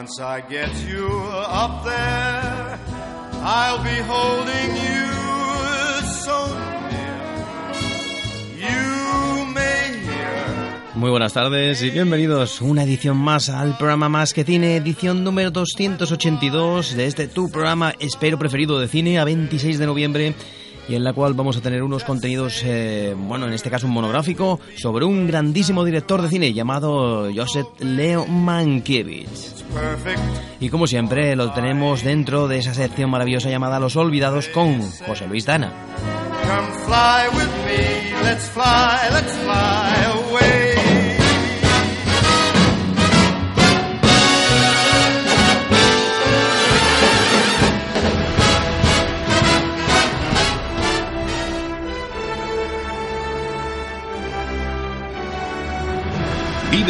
Once I get you up there, I'll be holding you so near. You may hear Muy buenas tardes y bienvenidos una edición más al programa Más que Cine, edición número 282 de este tu programa espero preferido de cine a 26 de noviembre y en la cual vamos a tener unos contenidos, eh, bueno, en este caso un monográfico, sobre un grandísimo director de cine llamado Joseph Leo Mankiewicz. Y como siempre lo tenemos dentro de esa sección maravillosa llamada Los Olvidados con José Luis Dana. Come fly with me, let's fly, let's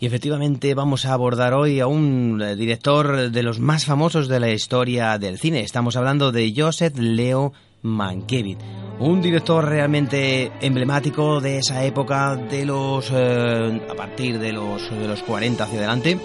Y efectivamente vamos a abordar hoy a un eh, director de los más famosos de la historia del cine. Estamos hablando de Joseph Leo Mankiewicz, un director realmente emblemático de esa época, de los eh, a partir de los de los 40 hacia adelante.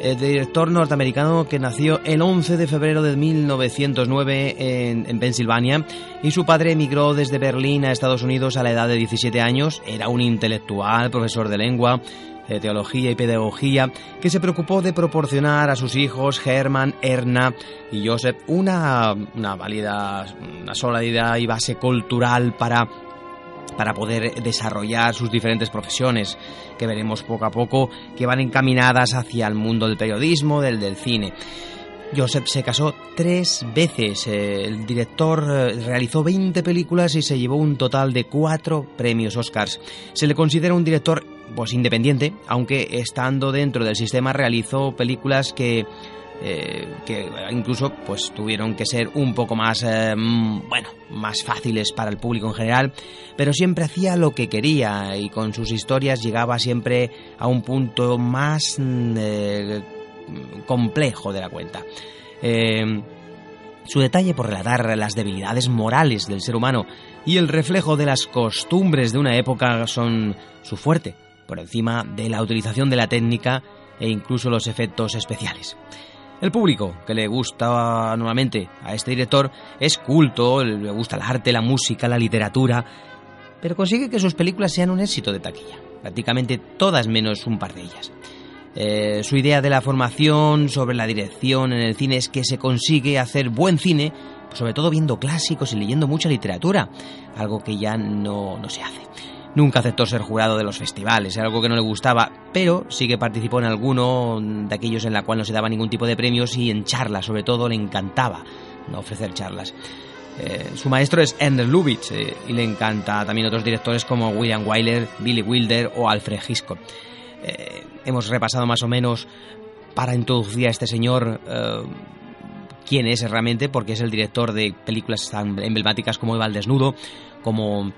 El director norteamericano que nació el 11 de febrero de 1909 en, en Pensilvania y su padre emigró desde Berlín a Estados Unidos a la edad de 17 años. Era un intelectual, profesor de lengua, de teología y pedagogía, que se preocupó de proporcionar a sus hijos Hermann, Erna y Joseph una, una válida, una sólida y base cultural para para poder desarrollar sus diferentes profesiones, que veremos poco a poco, que van encaminadas hacia el mundo del periodismo, del, del cine. Joseph se casó tres veces. El director eh, realizó 20 películas y se llevó un total de cuatro premios Oscars. Se le considera un director pues independiente, aunque estando dentro del sistema realizó películas que eh, que incluso pues tuvieron que ser un poco más eh, mm, bueno más fáciles para el público en general pero siempre hacía lo que quería y con sus historias llegaba siempre a un punto más mm, eh, complejo de la cuenta. Su detalle por relatar las debilidades morales del ser humano y el reflejo de las costumbres de una época son su fuerte, por encima de la utilización de la técnica e incluso los efectos especiales. El público que le gusta nuevamente a este director es culto, le gusta el arte, la música, la literatura, pero consigue que sus películas sean un éxito de taquilla, prácticamente todas menos un par de ellas. Eh, su idea de la formación sobre la dirección en el cine es que se consigue hacer buen cine, sobre todo viendo clásicos y leyendo mucha literatura, algo que ya no, no se hace. Nunca aceptó ser jurado de los festivales, era algo que no le gustaba, pero sí que participó en alguno de aquellos en la cual no se daba ningún tipo de premios y en charlas, sobre todo, le encantaba ofrecer charlas. Eh, su maestro es Ernest Lubitsch eh, y le encanta también otros directores como William Wyler, Billy Wilder o Alfred Hitchcock. Eh, hemos repasado más o menos para introducir a este señor quién es realmente, porque es el director de películas tan emblemáticas como Eva al desnudo, como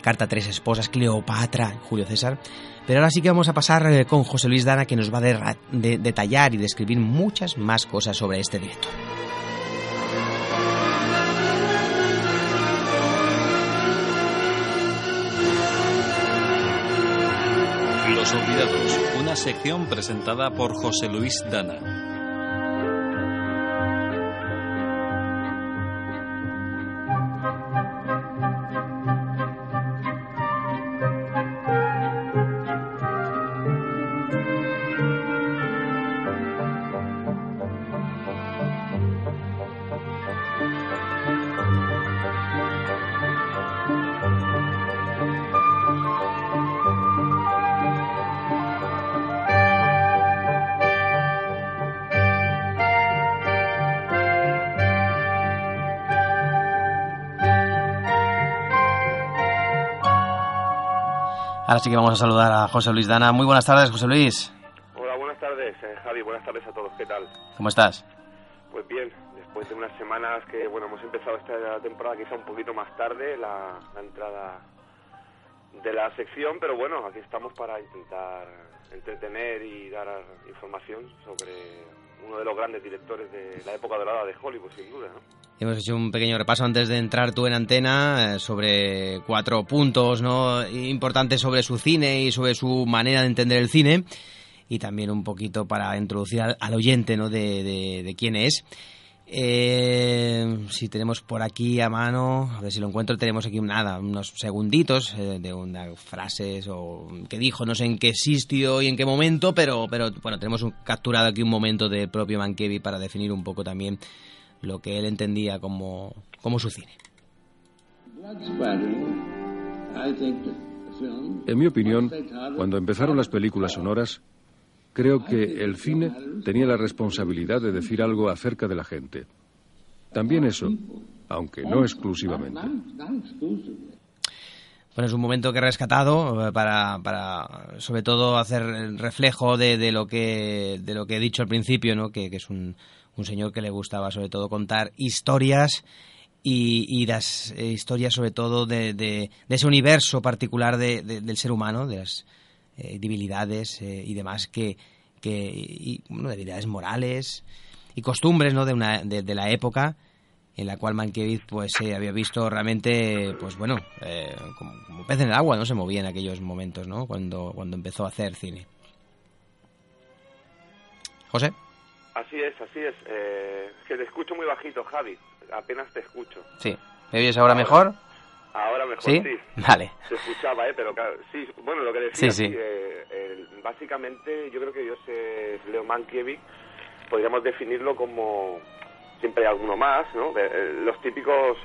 Carta tres esposas, Cleopatra, Julio César. Pero ahora sí que vamos a pasar eh, con José Luis Dana, que nos va a detallar y describir muchas más cosas sobre este director. Los Olvidados, una sección presentada por José Luis Dana. Ahora sí que vamos a saludar a José Luis Dana. Muy buenas tardes, José Luis. Hola, buenas tardes, eh, Javi. Buenas tardes a todos. ¿Qué tal? ¿Cómo estás? Pues bien, después de unas semanas que, bueno, hemos empezado esta temporada quizá un poquito más tarde, la, la entrada de la sección, pero bueno, aquí estamos para intentar entretener y dar información sobre uno de los grandes directores de la época dorada de Hollywood, sin duda, ¿no? Hemos hecho un pequeño repaso antes de entrar tú en antena eh, sobre cuatro puntos ¿no? importantes sobre su cine y sobre su manera de entender el cine y también un poquito para introducir al, oyente ¿no? de, de, de quién es. Eh, si tenemos por aquí a mano, a ver si lo encuentro, tenemos aquí nada, unos segunditos eh, de unas frases o que dijo, no sé en qué sitio y en qué momento, pero, pero bueno, tenemos un, capturado aquí un momento del propio Mankevi para definir un poco también lo que él entendía como, como su cine. En mi opinión, cuando empezaron las películas sonoras, creo que el cine tenía la responsabilidad de decir algo acerca de la gente. También eso, aunque no exclusivamente. Bueno, es un momento que he rescatado eh, para, para sobre todo hacer reflejo de, de, lo que de lo que he dicho al principio, ¿no? que, es un, un señor que le gustaba sobre todo contar historias y, y las eh, historias sobre todo de, de, de, ese universo particular de, del ser humano, de las eh, debilidades eh, y demás que, que y, bueno, debilidades morales y costumbres ¿no? de, una, de, la época en la cual Mankiewicz pues se había visto realmente pues bueno eh, como, como, pez en el agua no se movía en aquellos momentos no cuando cuando empezó a hacer cine José Así es, así es. Eh, que te escucho muy bajito, Javi. Apenas te escucho. Sí. ¿Me oyes ahora, ahora mejor? Ahora mejor, ¿Sí? sí. Vale. Se escuchaba, ¿eh? Pero claro, sí, bueno, lo que Sí, decía, sí. Eh, eh, básicamente yo creo que yo sé Leo Mankiewicz, podríamos definirlo como, siempre hay alguno más, ¿no? Eh, los típicos,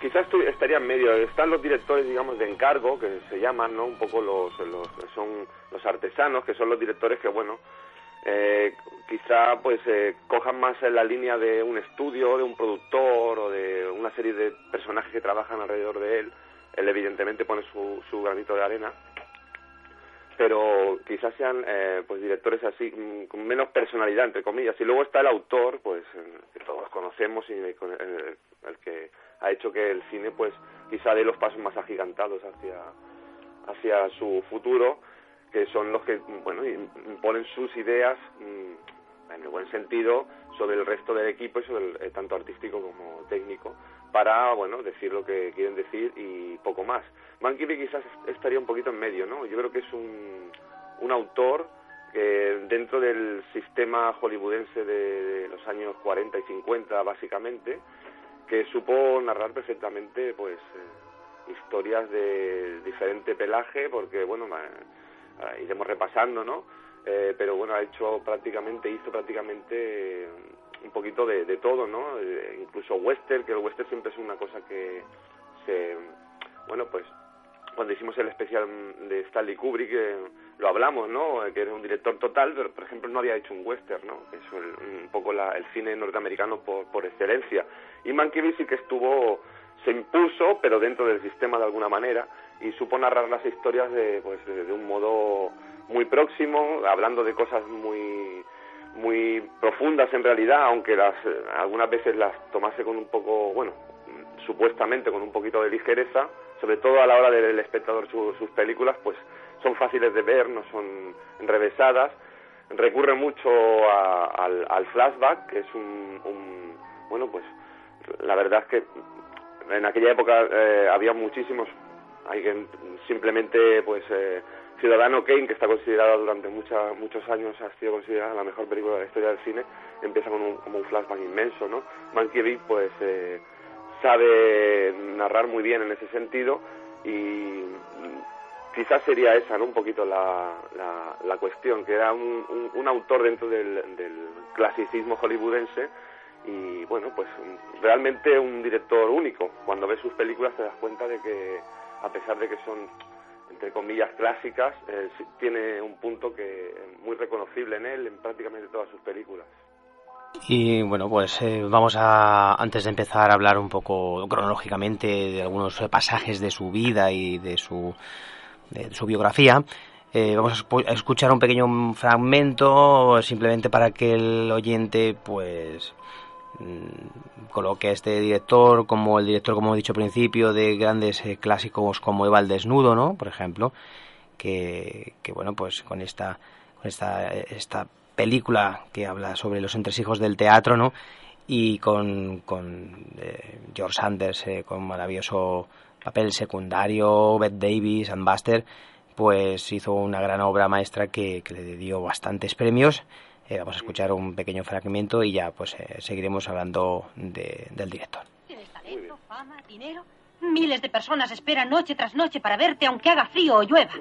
quizás estaría en medio, están los directores, digamos, de encargo, que se llaman, ¿no? Un poco los, los son los artesanos, que son los directores que, bueno, eh, quizá pues eh, cojan más en la línea de un estudio, de un productor o de una serie de personajes que trabajan alrededor de él. Él evidentemente pone su, su granito de arena, pero quizás sean eh, pues directores así mm, con menos personalidad entre comillas. Y luego está el autor, pues que todos conocemos y el, el que ha hecho que el cine pues quizá dé los pasos más agigantados hacia hacia su futuro que son los que bueno imponen sus ideas mmm, en el buen sentido sobre el resto del equipo y sobre eh, tanto artístico como técnico para bueno decir lo que quieren decir y poco más. Mankiewicz quizás estaría un poquito en medio no yo creo que es un, un autor que dentro del sistema hollywoodense de, de los años 40 y 50 básicamente que supo narrar perfectamente pues eh, historias de diferente pelaje porque bueno iremos repasando, ¿no? Eh, pero bueno, ha hecho prácticamente, hizo prácticamente eh, un poquito de, todo, ¿no? Eh, incluso western, que el western siempre es una cosa que se, bueno, pues cuando hicimos el especial de Stanley Kubrick eh, lo hablamos, ¿no? Que era un director total, pero por ejemplo no había hecho un western, ¿no? Es el, un poco el cine norteamericano por, por excelencia. Y Mankiewicz sí que estuvo, se impuso, pero dentro del sistema de alguna manera, y supo narrar las historias de, pues, de, un modo muy próximo, hablando de cosas muy muy profundas en realidad, aunque las algunas veces las tomase con un poco, bueno, supuestamente con un poquito de ligereza, sobre todo a la hora del espectador su, sus películas, pues son fáciles de ver, no son enrevesadas, recurre mucho a, al, al, flashback, que es un, un, bueno, pues la verdad es que en aquella época eh, había muchísimos hay que simplemente pues eh, Ciudadano Kane, que está considerada durante mucha, muchos años, ha sido considerada la mejor película de la historia del cine, empieza con un, como un flashback inmenso, ¿no? Mankiewicz, pues, eh, sabe narrar muy bien en ese sentido y quizás sería esa, ¿no? Un poquito la, la, cuestión, que era un, un, autor dentro del, clasicismo hollywoodense y, bueno, pues realmente un director único. Cuando ves sus películas te das cuenta de que, a pesar de que son, entre comillas, clásicas, eh, tiene un punto que muy reconocible en él, en prácticamente todas sus películas. Y bueno, pues eh, vamos a, antes de empezar a hablar un poco cronológicamente de algunos pasajes de su vida y de su de su biografía. Eh, vamos a escuchar un pequeño fragmento simplemente para que el oyente pues coloque a este director como el director como he dicho al principio de grandes eh, clásicos como Eva el desnudo no por ejemplo que, bueno pues con esta esta película que habla sobre los entresijos del teatro no y con, eh, George Sanders con maravilloso papel secundario, Bette Davis, and Buster, pues hizo una gran obra maestra que, le dio bastantes premios. Eh, vamos a escuchar un pequeño fragmento y ya pues eh, seguiremos hablando del director. Tienes talento, fama, dinero. Miles de personas esperan noche tras noche para verte aunque haga frío o llueva.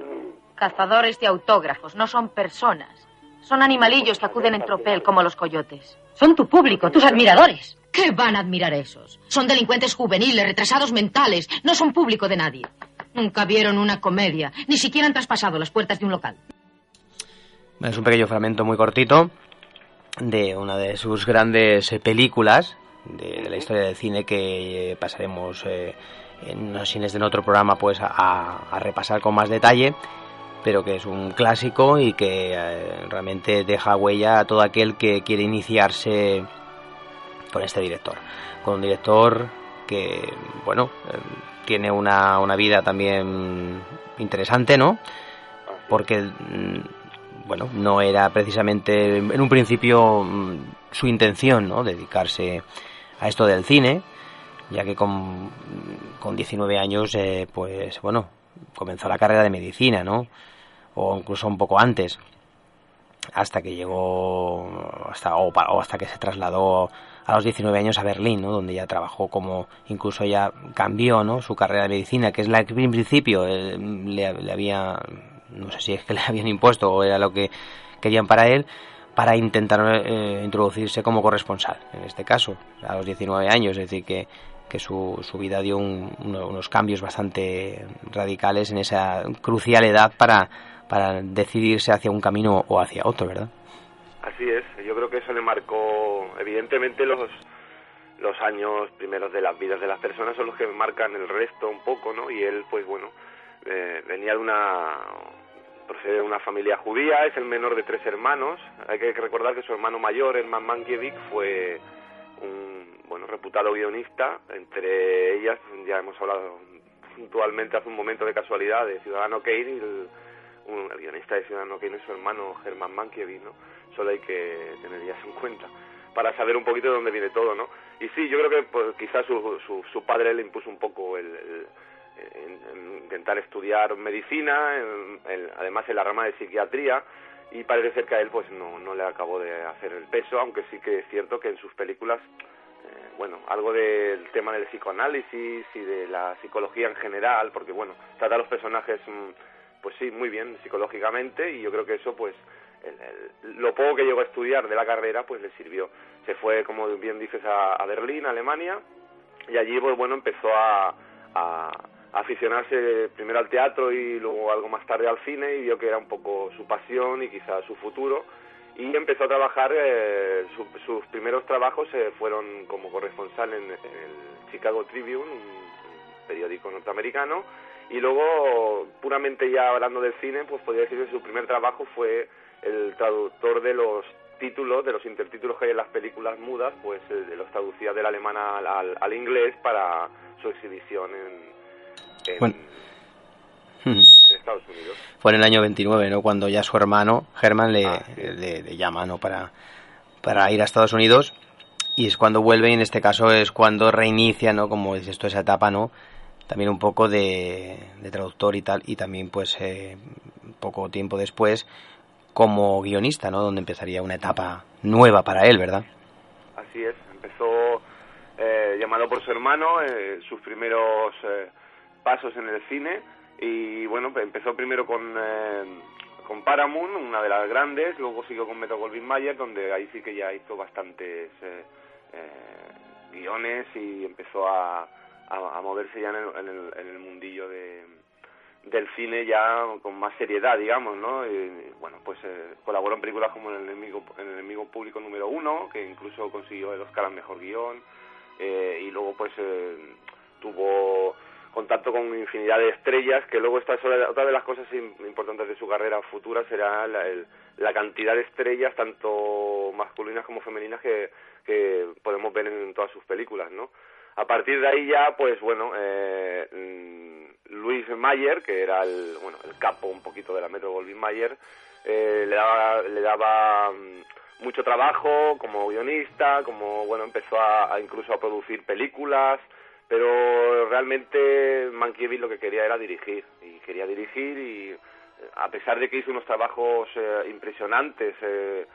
Cazadores de autógrafos, no son personas. Son animalillos que acuden en tropel como los coyotes. Son tu público, tus admiradores. ¿Qué van a admirar esos? Son delincuentes juveniles, retrasados mentales. No son público de nadie. Nunca vieron una comedia. Ni siquiera han traspasado las puertas de un local. Es un pequeño fragmento muy cortito de una de sus grandes eh, películas de, la historia del cine que eh, pasaremos eh, en los cines de otro programa pues a, repasar con más detalle pero que es un clásico y que realmente deja huella a todo aquel que quiere iniciarse con este director. Con un director que, bueno, tiene una, una vida también interesante, ¿no? Porque, mm, bueno, no era precisamente en un principio mm, su intención, ¿no? Dedicarse a esto del cine, ya que con, con 19 años, eh, pues, bueno, comenzó la carrera de medicina, ¿no? O incluso un poco antes hasta que llegó hasta o, hasta que se trasladó a los 19 años a Berlín, ¿no? donde ya trabajó como incluso ya cambió ¿no? su carrera de medicina, que es la que en principio eh, le, había, no sé si es que le habían impuesto o era lo que querían para él, para intentar eh, introducirse como corresponsal, en este caso, a los 19 años, es decir, que, que su, su vida dio unos cambios bastante radicales en esa crucial edad para para decidirse hacia un camino o hacia otro, ¿verdad? Así es, yo creo que eso le marcó, evidentemente los, los años primeros de las vidas de las personas son los que marcan el resto un poco, ¿no? Y él, pues bueno, eh, venía de una procede de una familia judía, es el menor de tres hermanos. Hay que recordar que su hermano mayor, Herman Mankiewicz, fue un bueno reputado guionista. Entre ellas, ya hemos hablado puntualmente hace un momento de casualidad de Ciudadano Kane y el, un, guionista de Ciudadano Kane es su hermano Germán Mankiewicz, ¿no? Solo hay que tener ya en cuenta para saber un poquito de dónde viene todo, ¿no? Y sí, yo creo que pues, quizás su, su, su, padre le impuso un poco el, intentar estudiar medicina, además en la rama de psiquiatría, y parece ser que a él pues no, no le acabó de hacer el peso, aunque sí que es cierto que en sus películas, eh, bueno, algo del tema del psicoanálisis y de la psicología en general, porque bueno, trata a los personajes... Mm, pues sí, muy bien psicológicamente y yo creo que eso pues lo poco que llegó a estudiar de la carrera pues le sirvió. Se fue, como bien dices, a, Berlín, Alemania y allí pues bueno empezó a, aficionarse primero al teatro y luego algo más tarde al cine y vio que era un poco su pasión y quizás su futuro y empezó a trabajar, eh, sus primeros trabajos eh, fueron como corresponsal en, el Chicago Tribune, un periódico norteamericano, y luego, puramente ya hablando del cine, pues podría decir que su primer trabajo fue el traductor de los títulos, de los intertítulos que hay en las películas mudas, pues eh, los traducía del alemán al, al, inglés para su exhibición en, en, Estados Unidos. Fue en el año 29, ¿no? Cuando ya su hermano, Germán, le, ah, le, llama, ¿no? Para, para ir a Estados Unidos y es cuando vuelve y en este caso es cuando reinicia, ¿no? Como es esto, esa etapa, ¿no? también un poco de, traductor y tal, y también pues eh, poco tiempo después como guionista, ¿no? Donde empezaría una etapa nueva para él, ¿verdad? Así es, empezó eh, llamado por su hermano, eh, sus primeros pasos en el cine, y bueno, empezó primero con, con Paramount, una de las grandes, luego siguió con Metro Goldwyn Mayer, donde ahí sí que ya hizo bastantes guiones y empezó a a, moverse ya en el, en el, mundillo de, del cine ya con más seriedad, digamos, ¿no? Bueno, pues eh, colaboró en películas como El enemigo, el enemigo público número uno, que incluso consiguió el Oscar al mejor guion, eh, y luego pues eh, tuvo contacto con infinidad de estrellas, que luego esta es otra de las cosas importantes de su carrera futura será la, la cantidad de estrellas, tanto masculinas como femeninas, que, que podemos ver en todas sus películas, ¿no? A partir de ahí ya, pues bueno, eh, mm, Luis Mayer, que era el, bueno, el capo un poquito de la Metro Goldwyn Mayer, eh, le daba, le daba mm, mucho trabajo como guionista, como, bueno, empezó a, incluso a producir películas, pero realmente Mankiewicz lo que quería era dirigir, y quería dirigir y a pesar de que hizo unos trabajos eh, impresionantes, eh,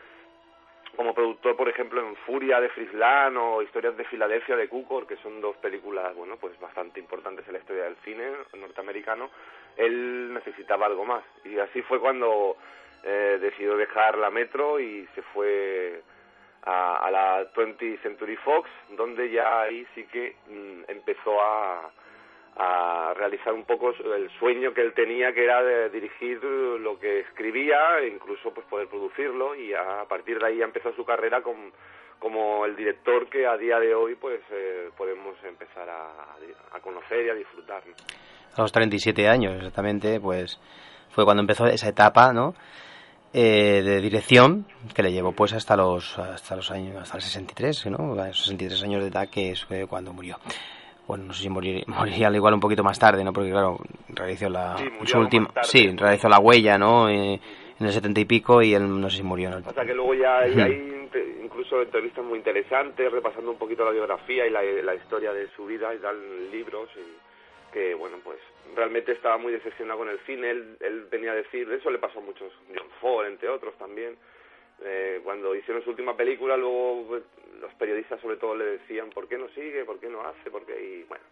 como productor, por ejemplo, en Furia de Frisland o Historias de Filadelfia de Cukor, que son dos películas, bueno, pues bastante importantes en la historia del cine norteamericano, él necesitaba algo más. Y así fue cuando eh, decidió dejar la Metro y se fue a, la 20th Century Fox, donde ya ahí sí que mm, empezó a, a realizar un poco el sueño que él tenía que era de dirigir lo que escribía e incluso pues poder producirlo y a partir de ahí empezó su carrera con, como el director que a día de hoy pues eh, podemos empezar a, a, conocer y a disfrutar a los 37 años exactamente pues fue cuando empezó esa etapa no eh, de dirección que le llevó pues hasta los hasta los años hasta el 63 no 63 años de edad que fue cuando murió bueno, no sé si moriría, moriría al igual un poquito más tarde, ¿no? Porque claro, realizó la su última, sí, realizó la huella, ¿no? Eh, en el setenta y pico y él no sé si murió. ¿no? Sea que luego ya hay, incluso entrevistas muy interesantes, repasando un poquito la biografía y la, historia de su vida y dan libros y que bueno pues realmente estaba muy decepcionado con el cine, él, él venía a decir, eso le pasó a muchos, John Ford entre otros también, eh, cuando hicieron su última película, luego pues, los periodistas sobre todo le decían por qué no sigue, por qué no hace, porque y bueno,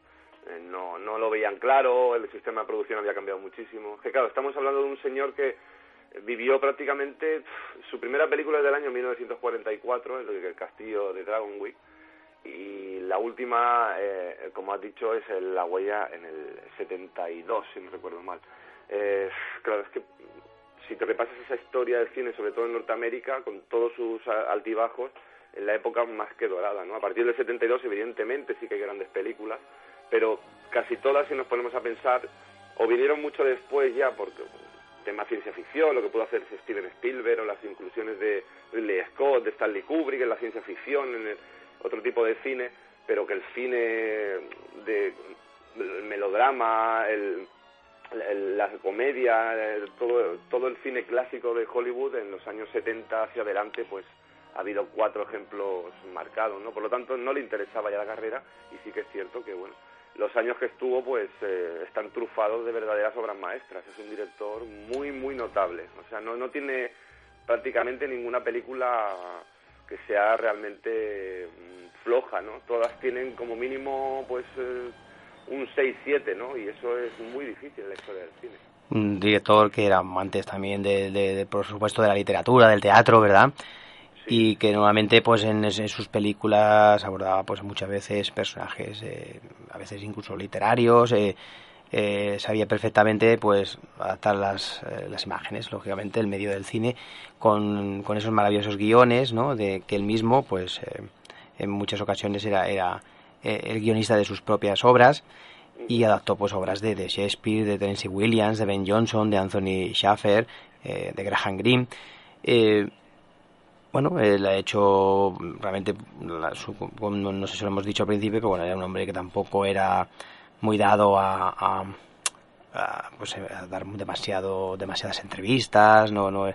eh, no, no lo veían claro, el sistema de producción había cambiado muchísimo. Que claro, estamos hablando de un señor que vivió prácticamente su primera película del año 1944, el, el castillo de Dragonwick, y la última, eh, como has dicho, es La huella en el 72, si no recuerdo mal. Eh, claro, es que si te repasas esa historia del cine, sobre todo en Norteamérica, con todos sus altibajos, en la época más que dorada, ¿no? A partir del 72, evidentemente, sí que hay grandes películas, pero casi todas, si nos ponemos a pensar, o vinieron mucho después ya, porque tema ciencia ficción, lo que pudo hacer Steven Spielberg, o las inclusiones de Ridley Scott, de Stanley Kubrick en la ciencia ficción, en otro tipo de cine, pero que el cine de el melodrama, el, la comedia, todo, todo el cine clásico de Hollywood en los años 70 hacia adelante, pues ha habido cuatro ejemplos marcados, ¿no? Por lo tanto, no le interesaba ya la carrera y sí que es cierto que, bueno, los años que estuvo, pues, eh, están trufados de verdaderas obras maestras. Es un director muy, muy notable. O sea, no, no tiene prácticamente ninguna película que sea realmente mm, floja, ¿no? Todas tienen como mínimo, pues... Eh, un 6-7, ¿no? Y eso es muy difícil en la historia del cine. Un director que era antes también, de, de, por supuesto, de la literatura, del teatro, ¿verdad? y que nuevamente pues en, sus películas abordaba pues muchas veces personajes eh, a veces incluso literarios eh, eh, sabía perfectamente pues adaptar las, las imágenes lógicamente el medio del cine con, con esos maravillosos guiones ¿no? de que él mismo pues en muchas ocasiones era era eh, el guionista de sus propias obras y adaptó pues obras de, de Shakespeare, de Tennessee Williams, de Ben Jonson, de Anthony Schaffer, eh, de Graham Greene. Eh, bueno, él ha hecho realmente, no sé si lo hemos dicho al principio, pero bueno, era un hombre que tampoco era muy dado a, a, pues, a dar demasiado, demasiadas entrevistas, no, no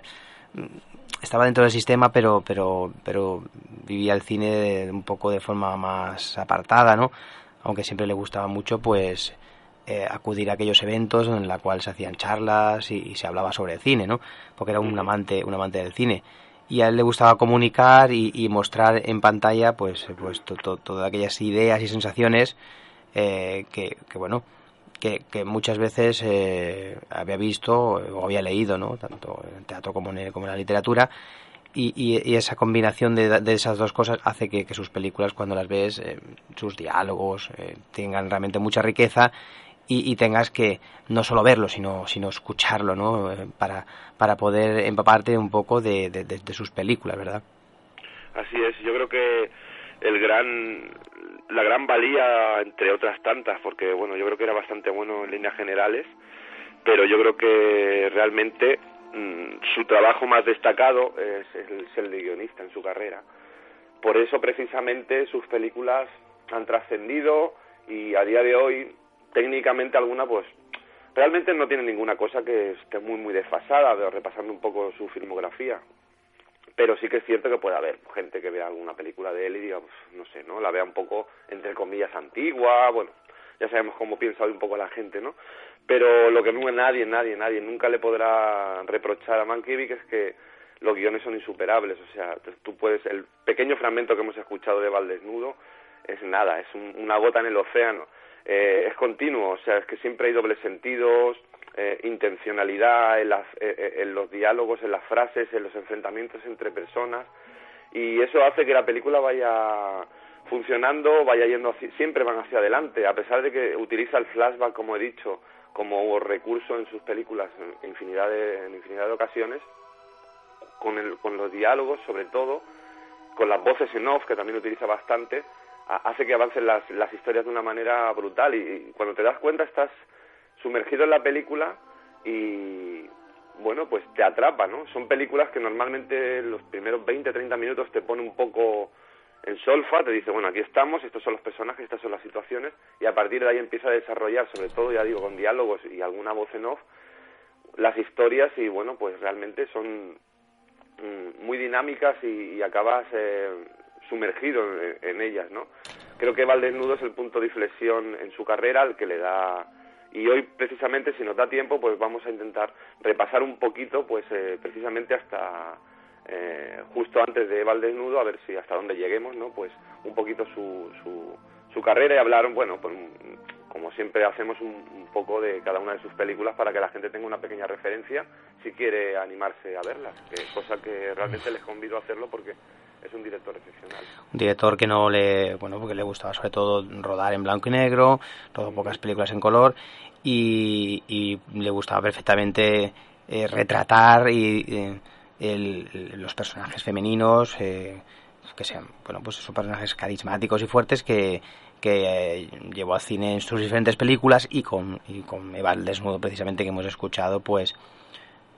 estaba dentro del sistema, pero, pero, pero vivía el cine un poco de forma más apartada, ¿no? Aunque siempre le gustaba mucho, pues, eh, acudir a aquellos eventos en la cual se hacían charlas y, se hablaba sobre el cine, ¿no? Porque era un amante, un amante del cine. Y a él le gustaba comunicar y, mostrar en pantalla, pues, pues todas aquellas ideas y sensaciones eh, que, bueno, que, muchas veces eh, había visto o había leído, ¿no? Tanto en el teatro como en, como en la literatura. Y, esa combinación de, esas dos cosas hace que, sus películas, cuando las ves, sus diálogos, tengan realmente mucha riqueza y, tengas que no solo verlo, sino, sino escucharlo, ¿no? Eh, para, para poder empaparte un poco de, de, sus películas, ¿verdad? Así es, yo creo que el gran la gran valía entre otras tantas porque bueno yo creo que era bastante bueno en líneas generales pero yo creo que realmente mm, su trabajo más destacado es, es el de guionista en su carrera por eso precisamente sus películas han trascendido y a día de hoy técnicamente alguna pues realmente no tiene ninguna cosa que esté muy muy desfasada, de, repasando un poco su filmografía. Pero sí que es cierto que puede haber gente que vea alguna película de él y diga, pues, no sé, ¿no? La vea un poco, entre comillas, antigua, bueno, ya sabemos cómo piensa hoy un poco la gente, ¿no? Pero lo que nadie, nadie, nadie nunca le podrá reprochar a Mankiewicz es que los guiones son insuperables, o sea, tú puedes, el pequeño fragmento que hemos escuchado de Valdesnudo es nada, es una gota en el océano eh, es continuo, o sea, es que siempre hay dobles sentidos, eh, intencionalidad en, las, eh, en los diálogos, en las frases, en los enfrentamientos entre personas, y eso hace que la película vaya funcionando, vaya yendo siempre van hacia adelante, a pesar de que utiliza el flashback, como he dicho, como recurso en sus películas en infinidad de, en infinidad de ocasiones, con, el, con los diálogos sobre todo, con las voces en off, que también utiliza bastante, hace que avancen las, las historias de una manera brutal. Y, cuando te das cuenta estás sumergido en la película y bueno, pues te atrapa, ¿no? Son películas que normalmente los primeros 20, 30 minutos te pone un poco en solfa, te dice, bueno, aquí estamos, estos son los personajes, estas son las situaciones, y a partir de ahí empieza a desarrollar, sobre todo, ya digo, con diálogos y alguna voz en off, las historias y, bueno, pues realmente son mm, muy dinámicas y, acabas eh, sumergido en, ellas, ¿no? Creo que Valdesnudo es el punto de inflexión en su carrera al que le da y hoy precisamente si nos da tiempo pues vamos a intentar repasar un poquito pues eh, precisamente hasta eh, justo antes de Valdesnudo a ver si hasta dónde lleguemos no pues un poquito su, su, su carrera y hablar bueno pues, como siempre hacemos un, poco de cada una de sus películas para que la gente tenga una pequeña referencia si quiere animarse a verlas que cosa que realmente les convido a hacerlo porque es un director excepcional. Un director que no le, bueno, porque le gustaba sobre todo rodar en blanco y negro, rodó pocas películas en color y, le gustaba perfectamente eh, retratar y, eh, los personajes femeninos eh, que sean, bueno, pues esos personajes carismáticos y fuertes que, que llevó al cine en sus diferentes películas y con, y con Eva el desnudo precisamente que hemos escuchado, pues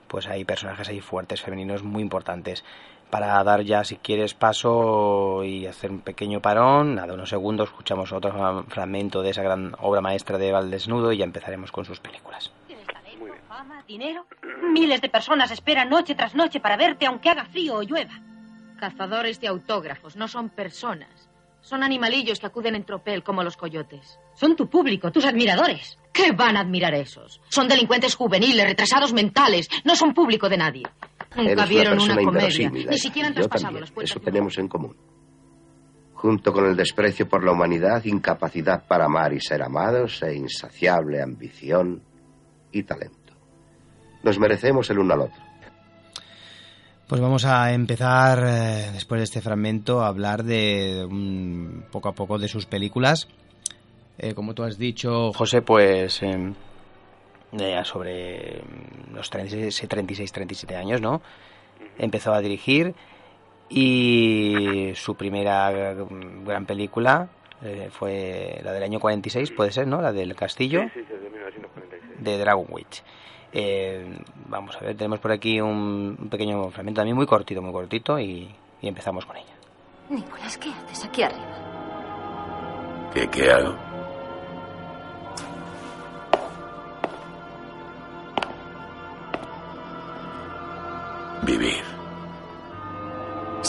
pues hay personajes ahí fuertes, femeninos, muy importantes para dar ya, si quieres, paso y hacer un pequeño parón. Nada, unos segundos, escuchamos otro fragmento de esa gran obra maestra de Valdesnudo y ya empezaremos con sus películas. Fama, dinero. Miles de personas esperan noche tras noche para verte aunque haga frío o llueva. Cazadores de autógrafos, no son personas. Son animalillos que acuden en tropel como los coyotes. Son tu público, tus admiradores. ¿Qué van a admirar esos? Son delincuentes juveniles, retrasados mentales. No son público de nadie. Nunca vieron una, comedia. Ni siquiera las Eso tenemos en común. Junto con el desprecio por la humanidad, incapacidad para amar y ser amados, e insaciable ambición y talento. Nos merecemos el uno al otro. Pues vamos a empezar, eh, después de este fragmento, a hablar de poco a poco de sus películas. Eh, como tú has dicho, José, pues sobre los 36, 37 años, ¿no? Empezó a dirigir y su primera gran película eh, fue la del año 46, puede ser, ¿no? La del castillo. Sí, sí, de 1946. De Dragon Witch. Eh, vamos a ver, tenemos por aquí un, pequeño fragmento también muy cortito, muy cortito y, y empezamos con ella. Nicolás, ¿qué haces aquí arriba? ¿Qué, qué hago?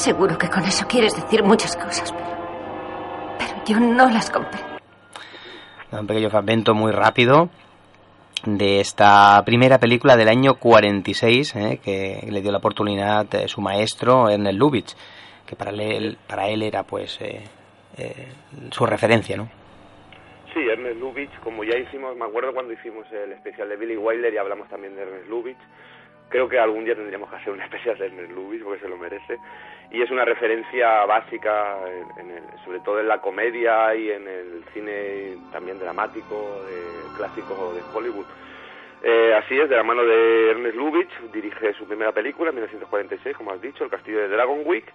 Seguro que con eso quieres decir muchas cosas, pero, pero yo no las comprendo. un pequeño fragmento muy rápido de esta primera película del año 46 ¿eh? que le dio la oportunidad de su maestro Ernest Lubitsch que para él, para él era pues eh, eh, su referencia, ¿no? Sí, Ernest Lubitsch, como ya hicimos, me acuerdo cuando hicimos el especial de Billy Wilder y hablamos también de Ernest Lubitsch, creo que algún día tendríamos que hacer un especial de Ernest Lubitsch porque se lo merece y es una referencia básica en, el, sobre todo en la comedia y en el cine también dramático de, clásico de Hollywood. Eh, así es de la mano de Ernest Lubitsch dirige su primera película en 1946 como has dicho El castillo de Dragon Week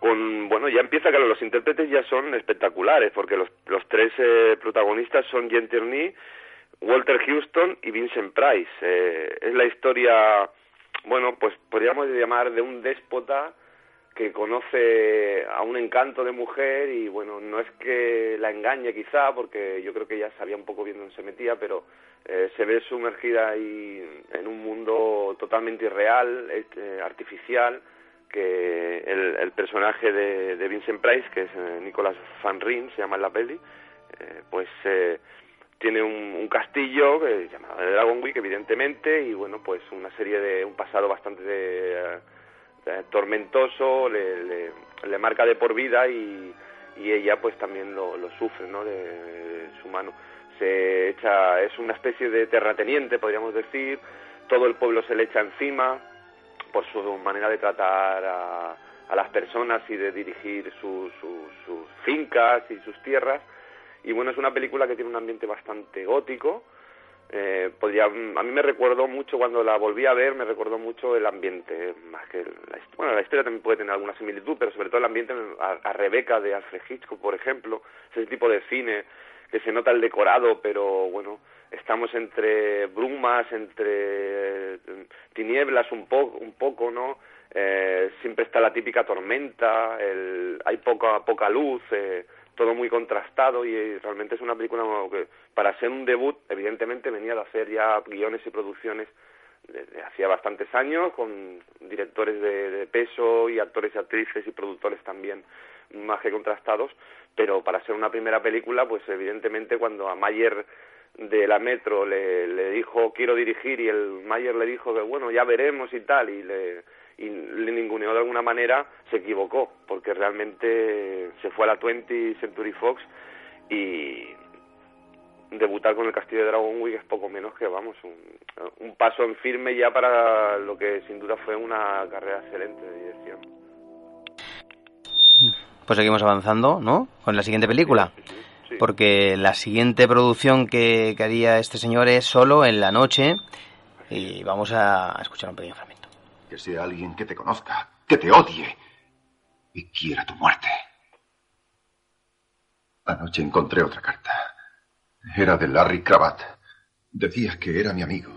con bueno ya empieza que los intérpretes ya son espectaculares porque los, los tres eh, protagonistas son Jean Tierney Walter Houston y Vincent Price. Eh, es la historia bueno pues podríamos llamar de un déspota que conoce a un encanto de mujer y bueno no es que la engañe quizá porque yo creo que ya sabía un poco bien dónde se metía pero eh, se ve sumergida ahí en un mundo totalmente irreal este, artificial que el, personaje de, Vincent Price, que es eh, Nicolas Van Ryn, se llama en la peli, eh, pues eh, tiene un, castillo llamado Dragon Week, evidentemente, y bueno, pues una serie de un pasado bastante tormentoso, le, marca de por vida y, ella pues también lo, sufre, ¿no? De, su mano. Se echa, es una especie de terrateniente, podríamos decir, todo el pueblo se le echa encima, por su manera de tratar a, las personas y de dirigir sus fincas y sus tierras. Y bueno, es una película que tiene un ambiente bastante gótico. Eh, podría, a mí me recordó mucho cuando la volví a ver, me recordó mucho el ambiente, más que la, bueno, la historia también puede tener alguna similitud, pero sobre todo el ambiente a, a Rebeca de Alfred Hitchcock, por ejemplo, ese tipo de cine que se nota el decorado, pero bueno, estamos entre brumas, entre eh, tinieblas un poco, un poco, ¿no? Eh, siempre está la típica tormenta, el, hay poca poca luz, eh, todo muy contrastado y realmente es una película que para ser un debut evidentemente venía de hacer ya guiones y producciones desde hacía bastantes años con directores de, de peso y actores y actrices y productores también más que contrastados, pero para ser una primera película, pues evidentemente cuando a Mayer de la Metro le, le dijo quiero dirigir y el Mayer le dijo que bueno ya veremos y tal y le y le ninguneó de alguna manera se equivocó porque realmente se fue a la 20 Century Fox y debutar con el Castillo de Dragon Week es poco menos que vamos un, un paso en firme ya para lo que sin duda fue una carrera excelente de dirección. Pues seguimos avanzando no con la siguiente película. Porque la siguiente producción que, haría este señor es solo en la noche. Y vamos a escuchar un pequeño fragmento. Que sea alguien que te conozca, que te odie y quiera tu muerte. Anoche encontré otra carta. Era de Larry Cravat. Decía que era mi amigo.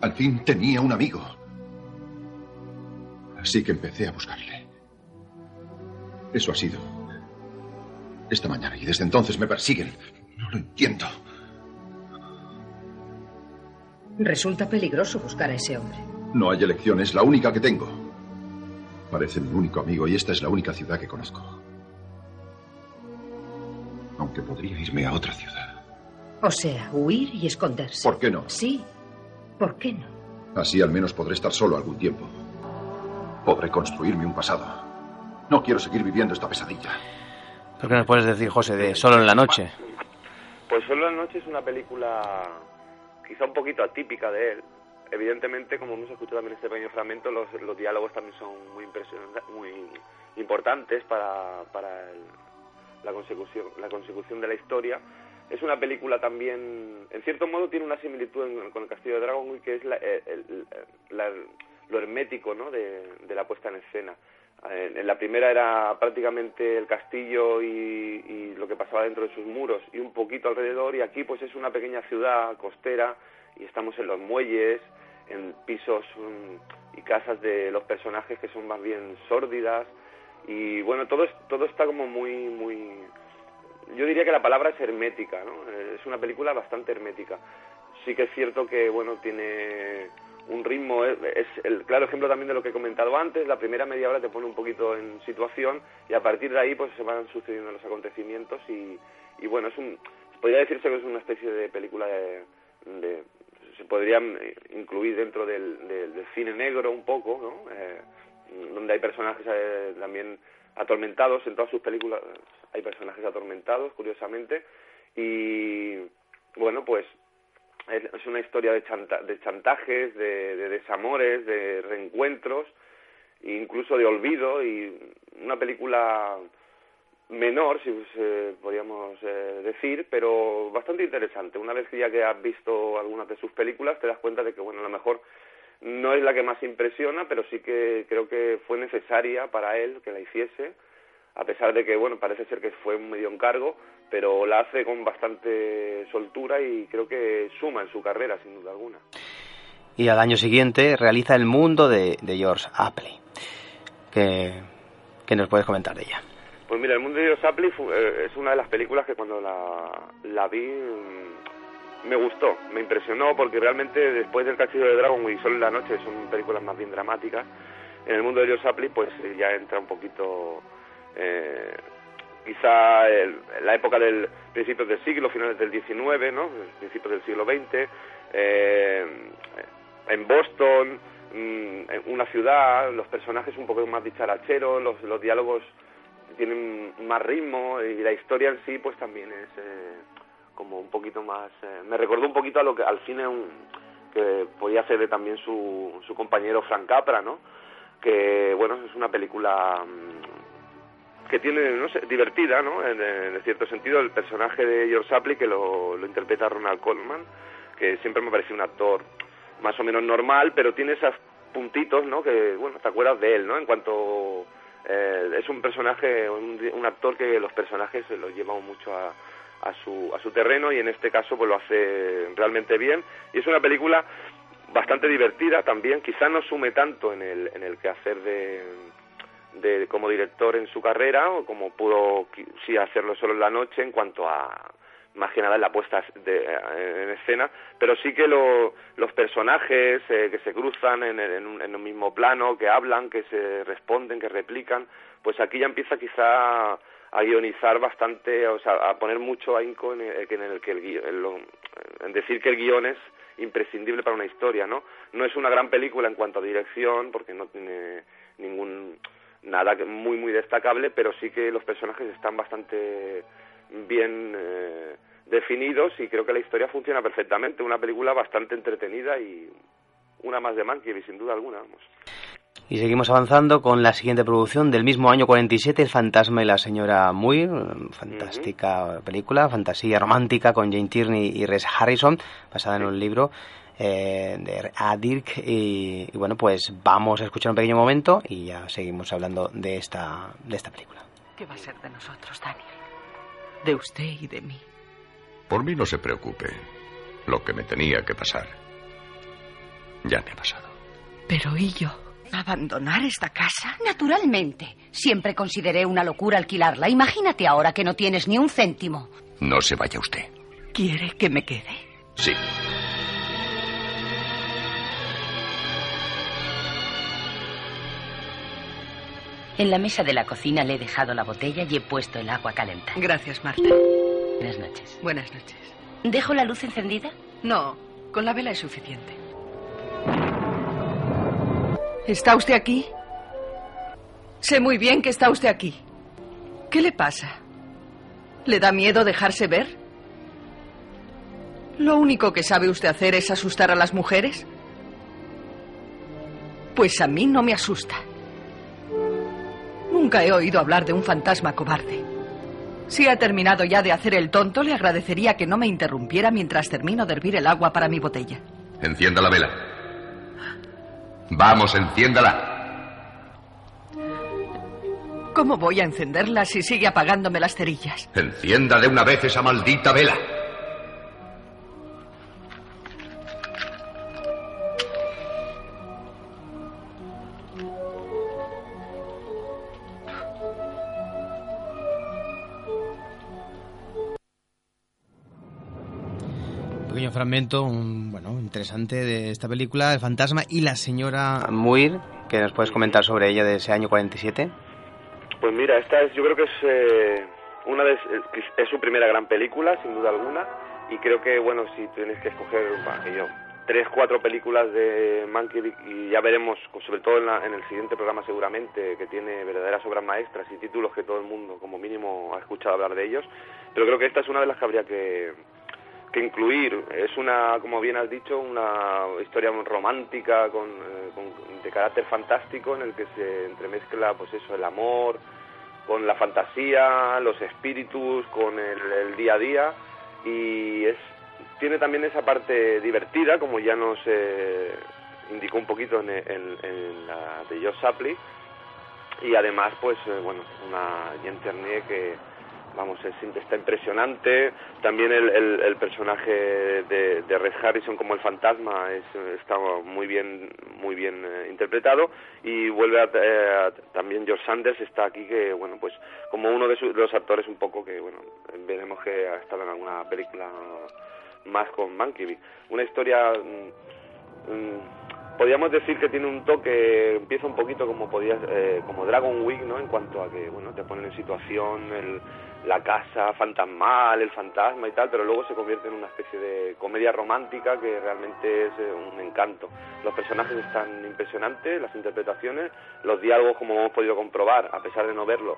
Al fin tenía un amigo. Así que empecé a buscarle. Eso ha sido esta mañana y desde entonces me persiguen. No lo entiendo. Resulta peligroso buscar a ese hombre. No hay elección, es la única que tengo. Parece mi único amigo y esta es la única ciudad que conozco. Aunque podría irme a otra ciudad. O sea, huir y esconderse. ¿Por qué no? Sí. ¿Por qué no? Así al menos podré estar solo algún tiempo. Podré construirme un pasado. No quiero seguir viviendo esta pesadilla. ¿Por qué nos puedes decir, José, de Solo en la Noche? Pues Solo en la Noche es una película quizá un poquito atípica de él. Evidentemente, como hemos escuchado también este pequeño fragmento, los, los diálogos también son muy impresionantes, muy importantes para, para la, consecución, la consecución de la historia. Es una película también, en cierto modo, tiene una similitud con el Castillo de Dragon, que es lo hermético ¿no? de, de la puesta en escena en la primera era prácticamente el castillo y, lo que pasaba dentro de sus muros y un poquito alrededor y aquí pues es una pequeña ciudad costera y estamos en los muelles, en pisos mm, y casas de los personajes que son más bien sórdidas y bueno, todo, todo está como muy, muy... Yo diría que la palabra es hermética, ¿no? Es una película bastante hermética. Sí que es cierto que, bueno, tiene un ritmo, es, el claro ejemplo también de lo que he comentado antes, la primera media hora te pone un poquito en situación y a partir de ahí pues se van sucediendo los acontecimientos y, y bueno, es un, podría decirse que es una especie de película de, se podría incluir dentro del, del, cine negro un poco, ¿no? Eh, donde hay personajes eh, también atormentados, en todas sus películas hay personajes atormentados, curiosamente, y bueno, pues es, una historia de, de chantajes, de, desamores, de reencuentros, incluso de olvido, y una película menor, si podríamos eh, decir, pero bastante interesante. Una vez que ya que has visto algunas de sus películas, te das cuenta de que, bueno, a lo mejor no es la que más impresiona, pero sí que creo que fue necesaria para él que la hiciese, a pesar de que, bueno, parece ser que fue un medio encargo, pero la hace con bastante soltura y creo que suma en su carrera, sin duda alguna. Y al año siguiente realiza El Mundo de, George Apley. ¿Qué, ¿Qué, nos puedes comentar de ella? Pues mira, El Mundo de George Apley eh, es una de las películas que cuando la, la vi mm, me gustó, me impresionó, porque realmente después del Castillo de Dragon y Sol en la Noche son películas más bien dramáticas. En El Mundo de George Apley pues ya entra un poquito... Eh, quizá la época del principios del siglo, finales del XIX, ¿no? principios del siglo XX, eh, en Boston, mm, en una ciudad, los personajes un poco más dicharacheros, los, los diálogos tienen más ritmo y la historia en sí pues también es eh, como un poquito más... Eh, me recordó un poquito a lo que al cine que podía hacer también su, su compañero Frank Capra, ¿no? Que, bueno, es una película mm, que tiene, no sé, divertida, ¿no? En, cierto sentido, el personaje de George Apley, que lo, interpreta Ronald Colman, que siempre me pareció un actor más o menos normal, pero tiene esos puntitos, ¿no? Que, bueno, te acuerdas de él, ¿no? En cuanto... Eh, es un personaje, un, actor que los personajes los llevan mucho a, a, su, a su terreno y en este caso pues lo hace realmente bien. Y es una película bastante divertida también, quizá no sume tanto en el, en el quehacer de de, como director en su carrera, o como pudo sí hacerlo solo en la noche en cuanto a más que nada en la puesta de, en escena, pero sí que los personajes eh, que se cruzan en, en, un, en, un, mismo plano, que hablan, que se responden, que replican, pues aquí ya empieza quizá a guionizar bastante, o sea, a poner mucho ahínco en el, en el que el guion, en decir que el guion es imprescindible para una historia, ¿no? No es una gran película en cuanto a dirección, porque no tiene ningún nada muy muy destacable, pero sí que los personajes están bastante bien eh, definidos y creo que la historia funciona perfectamente. Una película bastante entretenida y una más de Mankiewicz, sin duda alguna. Vamos. Y seguimos avanzando con la siguiente producción del mismo año 47, El fantasma y la señora Muir, fantástica película, fantasía romántica con Jane Tierney y Res Harrison, basada en un libro eh, de a Dirk y, bueno pues vamos a escuchar un pequeño momento y ya seguimos hablando de esta de esta película. ¿Qué va a ser de nosotros, Daniel? De usted y de mí. Por mí no se preocupe. Lo que me tenía que pasar ya me ha pasado. Pero ¿y yo? ¿Abandonar esta casa? Naturalmente. Siempre consideré una locura alquilarla. Imagínate ahora que no tienes ni un céntimo. No se vaya usted. ¿Quiere que me quede? Sí. En la mesa de la cocina le he dejado la botella y he puesto el agua calentar. Gracias, Marta. Buenas noches. Buenas noches. ¿Dejo la luz encendida? No, con la vela es suficiente. ¿Está usted aquí? Sé muy bien que está usted aquí. ¿Qué le pasa? ¿Le da miedo dejarse ver? ¿Lo único que sabe usted hacer es asustar a las mujeres? Pues a mí no me asusta. Nunca he oído hablar de un fantasma cobarde. Si ha terminado ya de hacer el tonto, le agradecería que no me interrumpiera mientras termino de hervir el agua para mi botella. Encienda la vela. Vamos, enciéndala. ¿Cómo voy a encenderla si sigue apagándome las cerillas? Encienda de una vez esa maldita vela. Fragmento, un, bueno, interesante de esta película, El fantasma y la señora Muir, que nos puedes comentar sobre ella de ese año 47. Pues mira, esta es, yo creo que es eh, una de, es su primera gran película, sin duda alguna, y creo que, bueno, si tienes que escoger, yo, tres, cuatro películas de Mankiewicz y ya veremos, sobre todo en, el siguiente programa seguramente, que tiene verdaderas obras maestras y títulos que todo el mundo como mínimo ha escuchado hablar de ellos, pero creo que esta es una de las que habría que, que incluir. Es una, como bien has dicho, una historia romántica con, eh, de carácter fantástico en el que se entremezcla pues eso, el amor con la fantasía, los espíritus, con el día a día y es tiene también esa parte divertida, como ya nos eh, indicó un poquito en, en, la de Josh Shapley, y además, pues, eh, bueno, una Jean Ternier que, vamos, es, está impresionante, también el, el, personaje de, de, Red Harrison como el fantasma es, está muy bien, muy bien eh, interpretado, y vuelve a, también George Sanders está aquí que, bueno, pues, como uno de, de los actores un poco que, bueno, veremos que ha estado en alguna película más con Mankiewicz. Una historia, mm, mm, podríamos decir que tiene un toque, empieza un poquito como podía, eh, como Dragon Week, ¿no? En cuanto a que, bueno, te ponen en situación el, la casa fantasmal, el fantasma y tal, pero luego se convierte en una especie de comedia romántica que realmente es eh, un encanto. Los personajes están impresionantes, las interpretaciones, los diálogos, como hemos podido comprobar, a pesar de no verlo,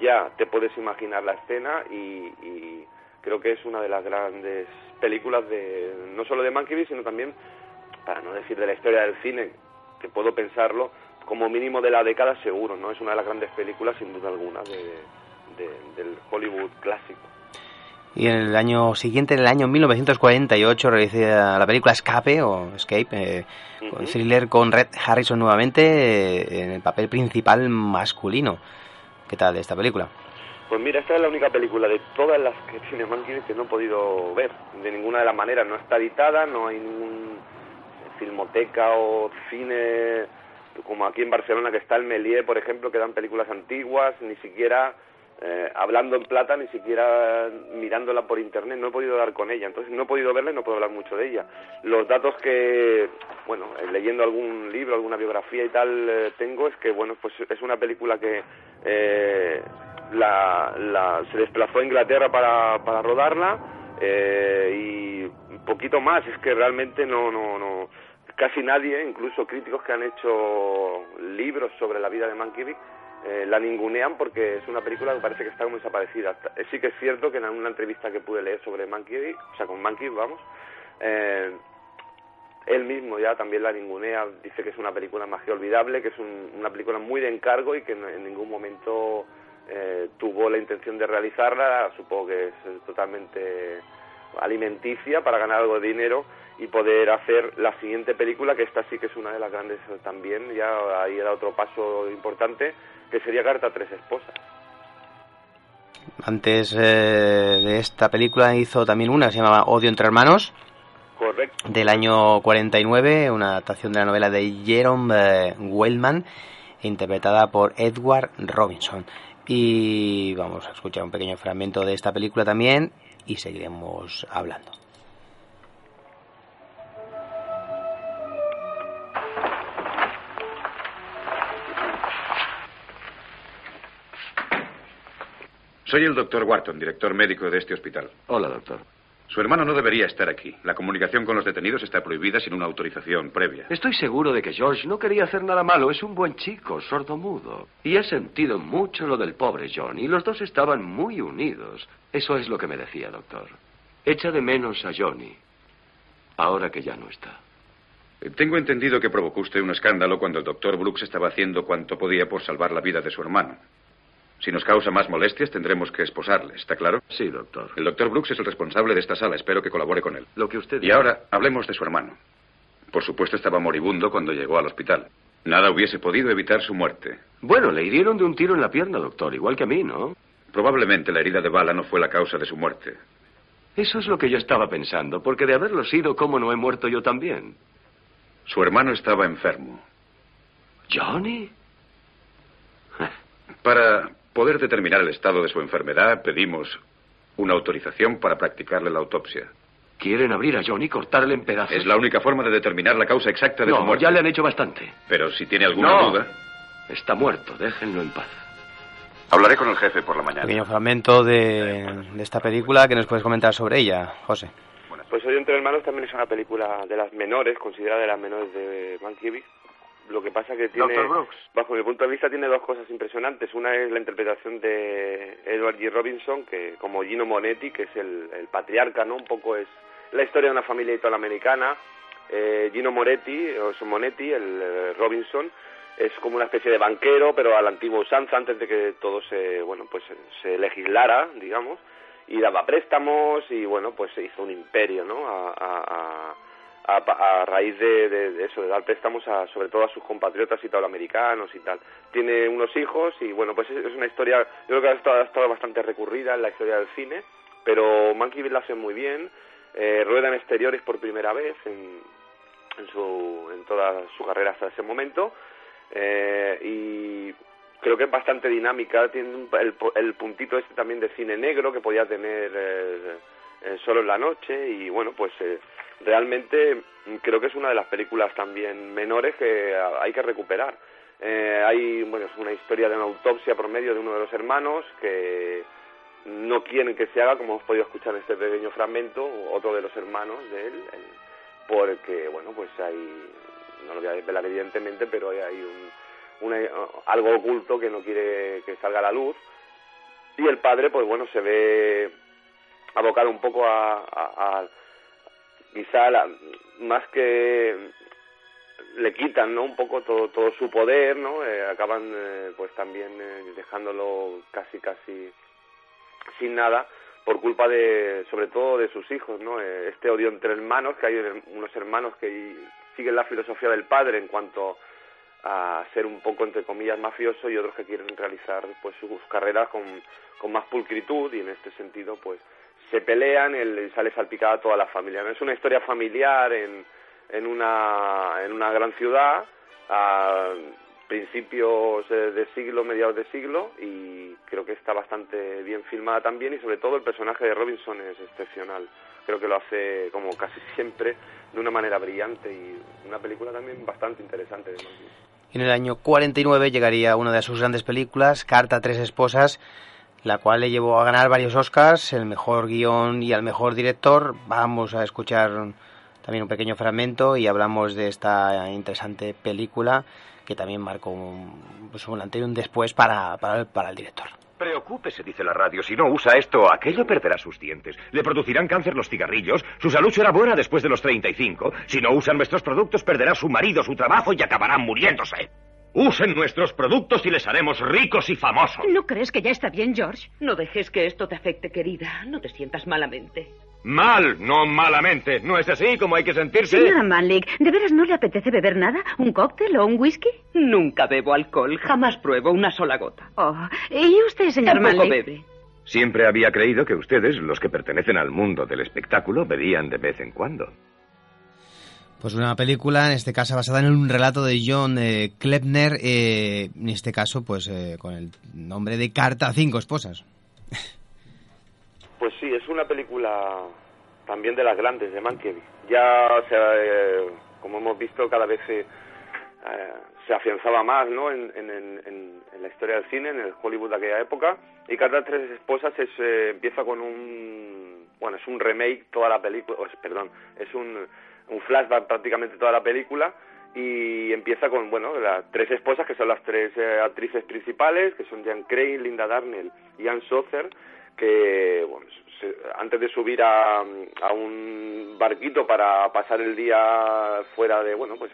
ya te puedes imaginar la escena y, creo que es una de las grandes películas de no solo de Mankiewicz, sino también, para no decir de la historia del cine, que puedo pensarlo, como mínimo de la década seguro, ¿no? Es una de las grandes películas, sin duda alguna, de, del Hollywood clásico. Y en el año siguiente, en el año 1948, realiza la película Escape o Escape, eh, thriller con Red Harrison nuevamente eh, en el papel principal masculino. ¿Qué tal de esta película? Pues mira, esta es la única película de todas las que tiene Mankiewicz que no he podido ver de ninguna de las maneras. No está editada, no hay ningún filmoteca o cine como aquí en Barcelona que está el Melier, por ejemplo, que dan películas antiguas, ni siquiera eh, hablando en plata, ni siquiera mirándola por internet, no he podido dar con ella, entonces no he podido verla y no puedo hablar mucho de ella. Los datos que, bueno, eh, leyendo algún libro, alguna biografía y tal eh, tengo es que, bueno, pues es una película que la, se desplazó a Inglaterra para, para rodarla eh, y un poquito más, es que realmente no, no, no, casi nadie, incluso críticos que han hecho libros sobre la vida de Mankiewicz, eh, la ningunean porque es una película que parece que está muy desaparecida. Eh, sí que es cierto que en una entrevista que pude leer sobre Mankiewicz, o sea, con Mankiewicz, vamos, eh, él mismo ya también la ningunea, dice que es una película más que olvidable, que es una película muy de encargo y que en ningún momento eh, tuvo la intención de realizarla, supongo que es totalmente alimenticia para ganar algo de dinero y poder hacer la siguiente película, que esta sí que es una de las grandes también, ya ahí era otro paso importante, que sería Carta a tres esposas. Antes eh, de esta película hizo también una se llamaba Odio entre hermanos. Correcto. Del año 49, una adaptación de la novela de Jerome eh, Wellman, interpretada por Edward Robinson. Y vamos a escuchar un pequeño fragmento de esta película también y seguiremos hablando. Soy el doctor Wharton, director médico de este hospital. Hola, doctor. Su hermano no debería estar aquí. La comunicación con los detenidos está prohibida sin una autorización previa. Estoy seguro de que George no quería hacer nada malo. Es un buen chico, sordomudo. Y he sentido mucho lo del pobre John. Y los dos estaban muy unidos. Eso es lo que me decía, doctor. Echa de menos a Johnny. Ahora que ya no está. Eh, tengo entendido que provocó usted un escándalo cuando el doctor Brooks estaba haciendo cuanto podía por salvar la vida de su hermano. Si nos causa más molestias, tendremos que esposarle, ¿está claro? Sí, doctor. El doctor Brooks es el responsable de esta sala. Espero que colabore con él. Lo que usted Y ahora hablemos de su hermano. Por supuesto, estaba moribundo cuando llegó al hospital. Nada hubiese podido evitar su muerte. Bueno, le hirieron de un tiro en la pierna, doctor, igual que a mí, ¿no? Probablemente la herida de bala no fue la causa de su muerte. Eso es lo que yo estaba pensando, porque de haberlo sido, ¿cómo no he muerto yo también? Su hermano estaba enfermo. ¿Johnny? Para poder determinar el estado de su enfermedad, pedimos una autorización para practicarle la autopsia. Quieren abrir a John y cortarle en pedazos. Es la única forma de determinar la causa exacta de no, su muerte. ya le han hecho bastante. Pero si tiene alguna No. duda. Está muerto, déjenlo en paz. Hablaré con el jefe por la mañana. Pequeño fragmento de, de esta película que nos puedes comentar sobre ella, José. Pues Hoy entre hermanos también es una película de las menores, considerada de las menores de Mankiewicz. Lo que pasa que tiene, bajo mi punto de vista, tiene dos cosas impresionantes. Una es la interpretación de Edward G. Robinson, que como Gino Monetti, que es el, el patriarca, ¿no? Un poco es la historia de una familia italoamericana. Eh, Gino Moretti, o Monetti, el eh, Robinson, es como una especie de banquero, pero a la antigua usanza, antes de que todo se, bueno, pues se legislara, digamos y daba préstamos y bueno pues se hizo un imperio no a, a, a, a- a raíz de, de- eso de dar préstamos a sobre todo a sus compatriotas italoamericanos y tal. Tiene unos hijos y bueno pues es una historia yo creo que ha estado, bastante recurrida en la historia del cine pero Mankiewicz la hace muy bien. Eh, rueda en exteriores por primera vez en, en su en toda su carrera hasta ese momento. Eh, y creo que es bastante dinámica, tiene el, el puntito este también de cine negro que podía tener eh, eh, solo en la noche y bueno, pues eh, realmente mm, creo que es una de las películas también menores que hay que recuperar. Eh, hay, bueno, es una historia de una autopsia por medio de uno de los hermanos que no quieren que se haga, como hemos podido escuchar en este pequeño fragmento, otro de los hermanos de él, porque, bueno, pues hay, no lo voy a desvelar evidentemente, pero hay, un, algo oculto que no quiere que salga a la luz y el padre pues bueno se ve abocado un poco a, a- a- quizá la- más que le quitan no un poco todo, todo su poder no Eh, acaban eh, pues también eh, dejándolo casi casi sin nada por culpa de sobre todo de sus hijos no Eh, este odio entre hermanos que hay unos hermanos que siguen la filosofía del padre en cuanto a ser un poco entre comillas mafioso y otros que quieren realizar pues sus carreras con, con más pulcritud y en este sentido pues se pelean el, sale salpicada toda la familia es una historia familiar en, en una en una gran ciudad a principios eh, de siglo mediados de siglo y creo que está bastante bien filmada también y sobre todo el personaje de Robinson es excepcional creo que lo hace como casi siempre de una manera brillante y una película también bastante interesante. En el año 49 llegaría una de sus grandes películas, Carta a tres esposas, la cual le llevó a ganar varios Oscars, el mejor guion y al mejor director. Vamos a escuchar también un pequeño fragmento y hablamos de esta interesante película que también marcó un, pues un antes y un después para, para, el- para el director. Preocúpese, dice la radio. Si no usa esto aquello, perderá sus dientes. Le producirán cáncer los cigarrillos. Su salud será buena después de los 35. Si no usan nuestros productos, perderá su marido, su trabajo y acabarán muriéndose. Usen nuestros productos y les haremos ricos y famosos. ¿No crees que ya está bien, George? No dejes que esto te afecte, querida. No te sientas malamente. Mal, no malamente. ¿No es así como hay que sentirse? Señora Manley, ¿de veras no le apetece beber nada? ¿Un cóctel o un whisky? Nunca bebo alcohol. Jamás pruebo una sola gota. Oh, ¿y usted, señor Tampoco Manley? bebe. Siempre había creído que ustedes, los que pertenecen al mundo del espectáculo, bebían de vez en cuando. Pues una película, en este caso basada en un relato de John eh, Klepner, eh, en este caso pues eh, con el nombre de Carta a cinco esposas. Pues sí, es una película también de las grandes de Mankiewicz. Ya, o sea, eh, como hemos visto, cada vez se, eh, se afianzaba más ¿no? en, en- la historia del cine, en el Hollywood de aquella época. Y Carta a tres esposas es, eh, empieza con un... Bueno, es un remake toda la película, perdón, es un, un flashback prácticamente toda la película y empieza con, bueno, las tres esposas que son las tres eh, actrices principales, que son Jan Crane, Linda Darnell y Ann Sothern, que bueno, se- antes de subir a, a un barquito para pasar el día fuera de, bueno, pues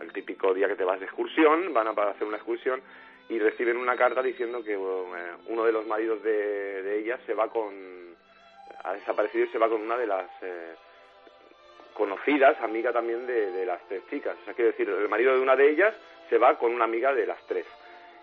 el típico día que te vas de excursión, van a hacer una excursión y reciben una carta diciendo que bueno, eh, uno de los maridos de, de ellas se va con, ha desaparecido y se va con una de las eh, conocidas, amiga también de, de las tres chicas. O sea, quiero decir, el marido de una de ellas se va con una amiga de las tres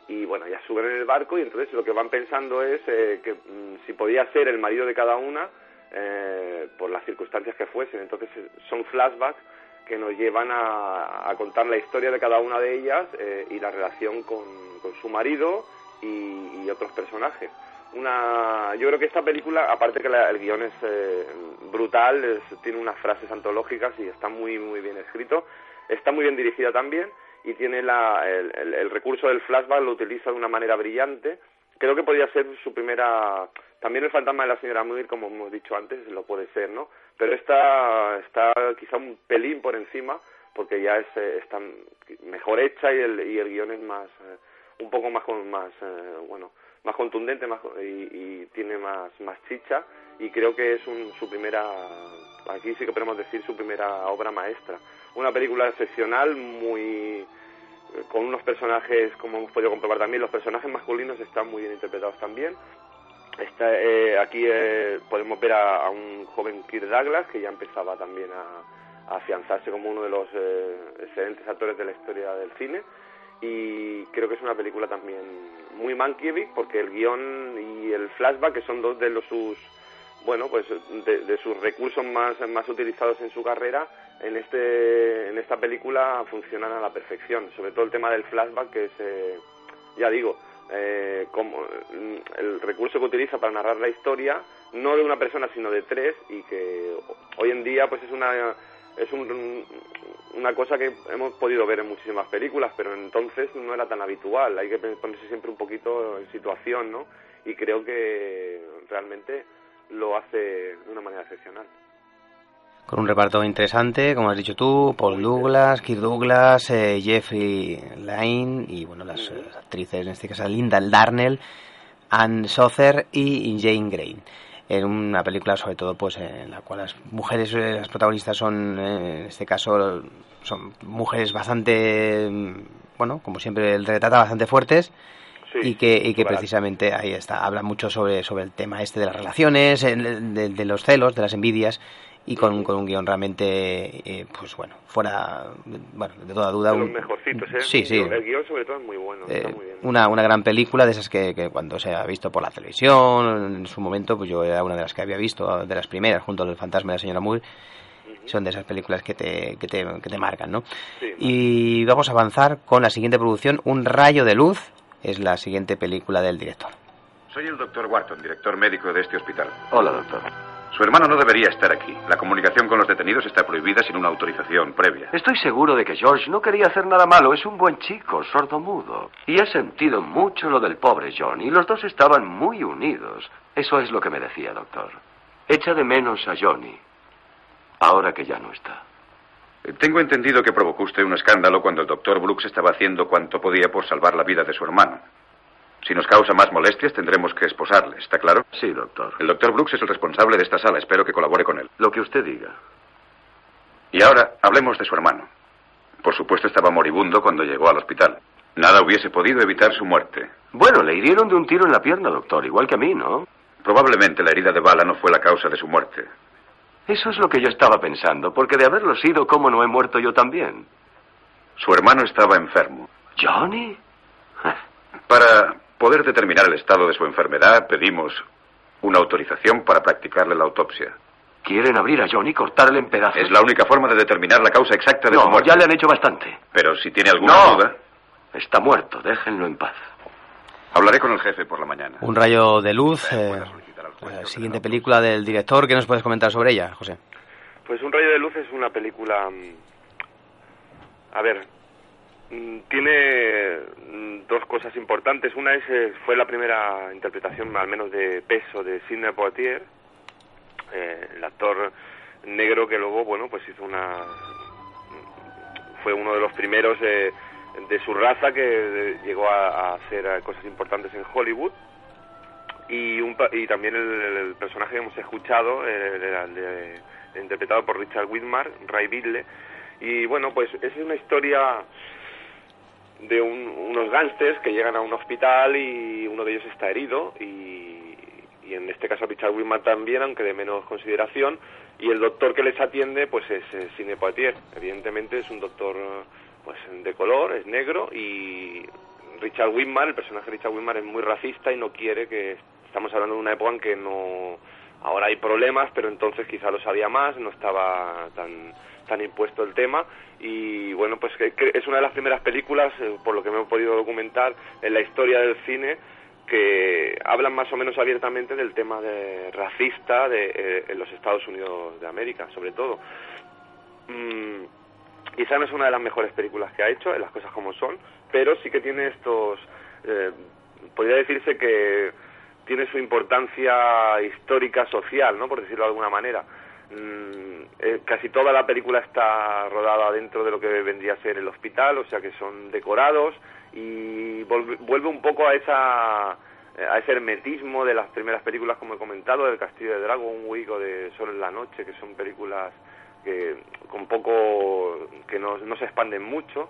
y bueno, ya suben en el barco y entonces lo que van pensando es eh, que mm, si podía ser el marido de cada una eh, por las circunstancias que fuesen. Entonces eh, son flashbacks que nos llevan a, a contar la historia de cada una de ellas eh, y la relación con, con su marido y, otros personajes. Una, yo creo que esta película, aparte que el guion es eh, brutal, tiene unas frases antológicas y está muy muy bien escrito, está muy bien dirigida también y tiene la, el, recurso del flashback lo utiliza de una manera brillante. Creo que podría ser su primera. También el fantasma de la señora Muir, como hemos dicho antes, lo puede ser, ¿no? Pero esta está quizá un pelín por encima porque ya es, eh, está mejor hecha y el, y el guion es más eh, un poco más más eh, bueno más contundente más y, y, tiene más más chicha y creo que es un, su primera aquí sí que podemos decir su primera obra maestra. Una película excepcional muy con unos personajes como hemos podido comprobar también los personajes masculinos están muy bien interpretados también. Está, aquí podemos ver a, a, un joven Kirk Douglas que ya empezaba también a, afianzarse como uno de los eh, excelentes actores de la historia del cine y creo que es una película también muy Mankiewicz porque el guion y el flashback que son dos de los sus bueno pues de, sus recursos más más utilizados en su carrera en este en esta película funcionan a la perfección. Sobre todo el tema del flashback que es eh, ya digo eh, como el recurso que utiliza para narrar la historia no de una persona sino de tres y que hoy en día pues es una es un, una cosa que hemos podido ver en muchísimas películas, pero entonces no era tan habitual. Hay que ponerse siempre un poquito en situación, ¿no? Y creo que realmente lo hace de una manera excepcional. Con un reparto interesante, como has dicho tú, Paul Douglas, Kirk Douglas, eh, Jeffrey Lane y bueno, las actrices, en este caso Linda Darnell, Anne Sother y Jane Grey en una película sobre todo pues en la cual las mujeres eh, las protagonistas son eh, en este caso son mujeres bastante mm, bueno como siempre el retrata bastante fuertes y que, y que precisamente ahí está. Habla mucho sobre sobre el tema este de las relaciones de los celos de las envidias y con, con un guion realmente, eh, pues bueno, fuera, bueno, de toda duda. De los mejorcitos, ¿eh? Sí, sí. El guion sobre todo es muy bueno. está eh, muy bien. Una, una gran película de esas que, que, cuando se ha visto por la televisión, en su momento, pues yo era una de las que había visto, de las primeras, junto al fantasma de la señora Moore. Son de esas películas que te, que te, que te marcan, ¿no? y vamos a avanzar con la siguiente producción, Un rayo de luz, es la siguiente película del director. Soy el doctor Wharton, director médico de este hospital. Hola, doctor. Su hermano no debería estar aquí. La comunicación con los detenidos está prohibida sin una autorización previa. Estoy seguro de que George no quería hacer nada malo. Es un buen chico, sordomudo. Y he sentido mucho lo del pobre John. Y los dos estaban muy unidos. Eso es lo que me decía, doctor. Echa de menos a Johnny. Ahora que ya no está. Tengo entendido que provocó usted un escándalo cuando el doctor Brooks estaba haciendo cuanto podía por salvar la vida de su hermano. Si nos causa más molestias, tendremos que esposarle, ¿está claro? Sí, doctor. El doctor Brooks es el responsable de esta sala. Espero que colabore con él. Lo que usted diga. Y ahora, hablemos de su hermano. Por supuesto, estaba moribundo cuando llegó al hospital. Nada hubiese podido evitar su muerte. Bueno, le hirieron de un tiro en la pierna, doctor, igual que a mí, ¿no? Probablemente la herida de bala no fue la causa de su muerte. Eso es lo que yo estaba pensando, porque de haberlo sido, ¿cómo no he muerto yo también? Su hermano estaba enfermo. ¿Johnny? Para poder determinar el estado de su enfermedad, pedimos una autorización para practicarle la autopsia. ¿Quieren abrir a Johnny y cortarle en pedazos? Es la única forma de determinar la causa exacta de su muerte. ya le han hecho bastante. Pero si tiene alguna duda... Está muerto, déjenlo en paz. Hablaré con el jefe por la mañana. Un rayo de luz, eh, la siguiente película del director, ¿qué nos puedes comentar sobre ella, José? Pues Un rayo de luz es una película... Mm, a ver, tiene mm, dos cosas importantes. Una es eh, fue la primera interpretación, al menos de peso, de Sidney Poitier, eh, el actor negro que luego, bueno, pues hizo una fue uno de los primeros de, su raza que llegó a, hacer cosas importantes en Hollywood. Y, un, y también el, personaje que hemos escuchado eh, interpretado por Richard Widmar, Ray Bidle y bueno pues es una historia de unos gángsters que llegan a un hospital y uno de ellos está herido y, y en este caso Richard Widmark también, aunque de menos consideración, y el doctor que les atiende pues es, Cine Poitier. Evidentemente es un doctor pues de color, es negro y Richard Widmark, el personaje de Richard Widmark es muy racista y no quiere que estamos hablando de una época en que no ahora hay problemas, pero entonces quizá lo sabía más, no estaba tan tan impuesto el tema y bueno pues es una de las primeras películas eh, por lo que me he podido documentar en la historia del cine que hablan más o menos abiertamente del tema de racista de, eh, en los Estados Unidos de América, sobre todo. Mm, quizá no es una de las mejores películas que ha hecho, en las cosas como son, pero sí que tiene estos, eh, podría decirse que tiene su importancia histórica social, ¿no? Por decirlo de alguna manera. Mm, eh, casi toda la película está rodada dentro de lo que vendría a ser el hospital, o sea que son decorados y vuelve un poco a esa a ese hermetismo de las primeras películas como he comentado del Castillo de Dragon Week o de Sol en la noche que son películas que con poco que no, no se expanden mucho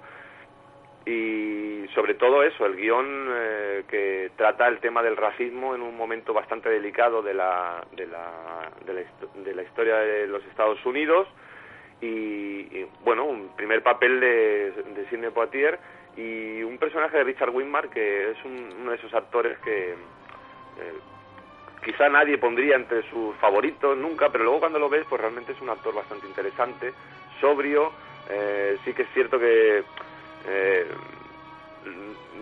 y sobre todo eso, el guion eh, que trata el tema del racismo en un momento bastante delicado de la, de la, de la, historia de los Estados Unidos. Y, bueno, un primer papel de, de Sidney Poitier y un personaje de Richard Widmark que es uno de esos actores que eh, quizá nadie pondría entre sus favoritos nunca, pero luego cuando lo ves pues realmente es un actor bastante interesante, sobrio, eh, sí que es cierto que eh,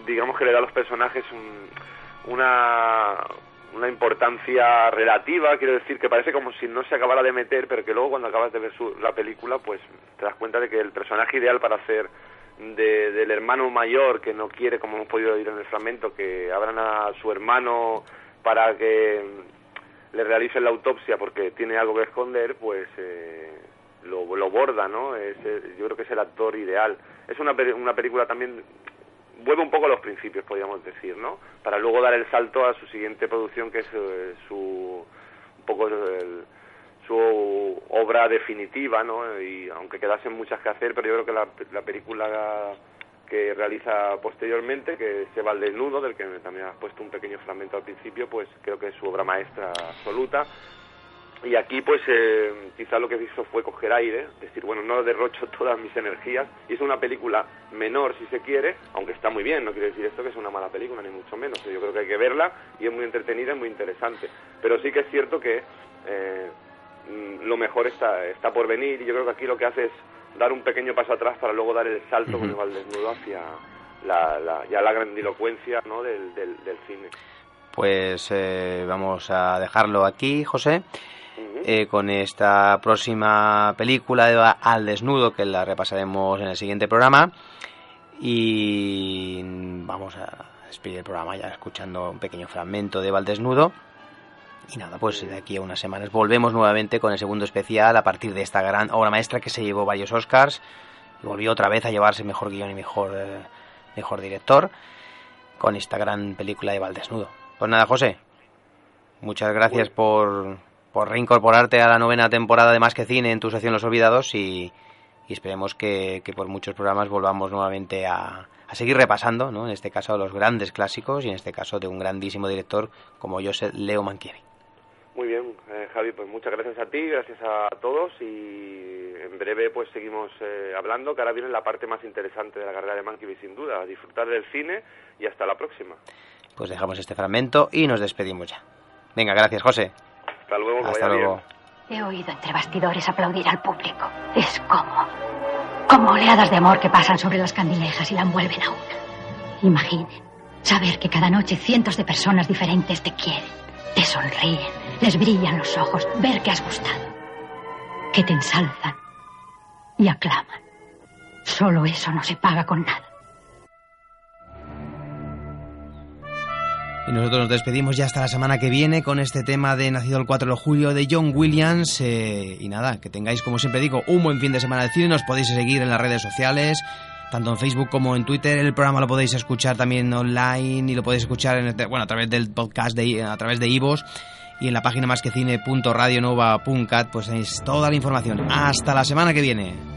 digamos que le da a los personajes una, una importancia relativa, quiero decir que parece como si no se acabara de meter, pero que luego cuando acabas de ver la película, pues te das cuenta de que el personaje ideal para hacer de, del hermano mayor que no quiere, como hemos podido oír en el fragmento, que abran a su hermano para que le realicen la autopsia porque tiene algo que esconder, pues eh, lo, lo borda, ¿no? Es, yo creo que es el actor ideal. Es una, una película también vuelve un poco a los principios, podríamos decir, ¿no? Para luego dar el salto a su siguiente producción, que es eh, su un poco su obra definitiva, ¿no? Y aunque quedasen muchas que hacer, pero yo creo que la, la película que realiza posteriormente, que se va al desnudo, del que también has puesto un pequeño fragmento al principio, pues creo que es su obra maestra absoluta y aquí pues eh, quizá lo que hizo fue coger aire, decir, bueno, no derrocho todas mis energías, hizo una película menor si se quiere, aunque está muy bien, no quiere decir esto que es una mala película, ni mucho menos, yo creo que hay que verla y es muy entretenida y muy interesante, pero sí que es cierto que eh, mm, lo mejor está, está por venir y yo creo que aquí lo que hace es dar un pequeño paso atrás para luego dar el salto con el desnudo hacia la, la, ya la grandilocuencia ¿no? del, del, cine. Pues eh, vamos a dejarlo aquí, José. Eh, con esta próxima película de Al Desnudo, que la repasaremos en el siguiente programa. Y vamos a despedir el programa ya escuchando un pequeño fragmento de Val Desnudo. Y nada, pues de aquí a unas semanas volvemos nuevamente con el segundo especial a partir de esta gran obra maestra que se llevó varios Oscars y volvió otra vez a llevarse mejor guion y mejor, eh, mejor director con esta gran película de Val Desnudo. Pues nada, José, muchas gracias por, por reincorporarte a la novena temporada de Más que Cine en tu sección Los Olvidados y, esperemos que, por muchos programas volvamos nuevamente a, seguir repasando, ¿no? en este caso, los grandes clásicos y en este caso de un grandísimo director como José Leo Mankiewicz. Muy bien, eh, Javi, pues muchas gracias a ti, gracias a todos y en breve pues seguimos eh, hablando, que ahora viene la parte más interesante de la carrera de Mankiewicz sin duda, a disfrutar del cine y hasta la próxima. Pues dejamos este fragmento y nos despedimos ya. Venga, gracias José. Hasta luego. Hasta luego. He oído entre bastidores aplaudir al público. Es como. como oleadas de amor que pasan sobre las candilejas y la envuelven a una. Imaginen. Saber que cada noche cientos de personas diferentes te quieren, te sonríen, les brillan los ojos, ver que has gustado, que te ensalzan y aclaman. Solo eso no se paga con nada. Y nosotros nos despedimos ya hasta la semana que viene con este tema de Nacido el 4 de julio de John Williams. Eh, y nada, que tengáis, como siempre digo, un buen fin de semana de cine. Nos podéis seguir en las redes sociales, tanto en Facebook como en Twitter. El programa lo podéis escuchar también online y lo podéis escuchar en bueno, a través del podcast, de, a través de Ivos. Y en la página más que cine.radionova.cat pues tenéis toda la información. Hasta la semana que viene.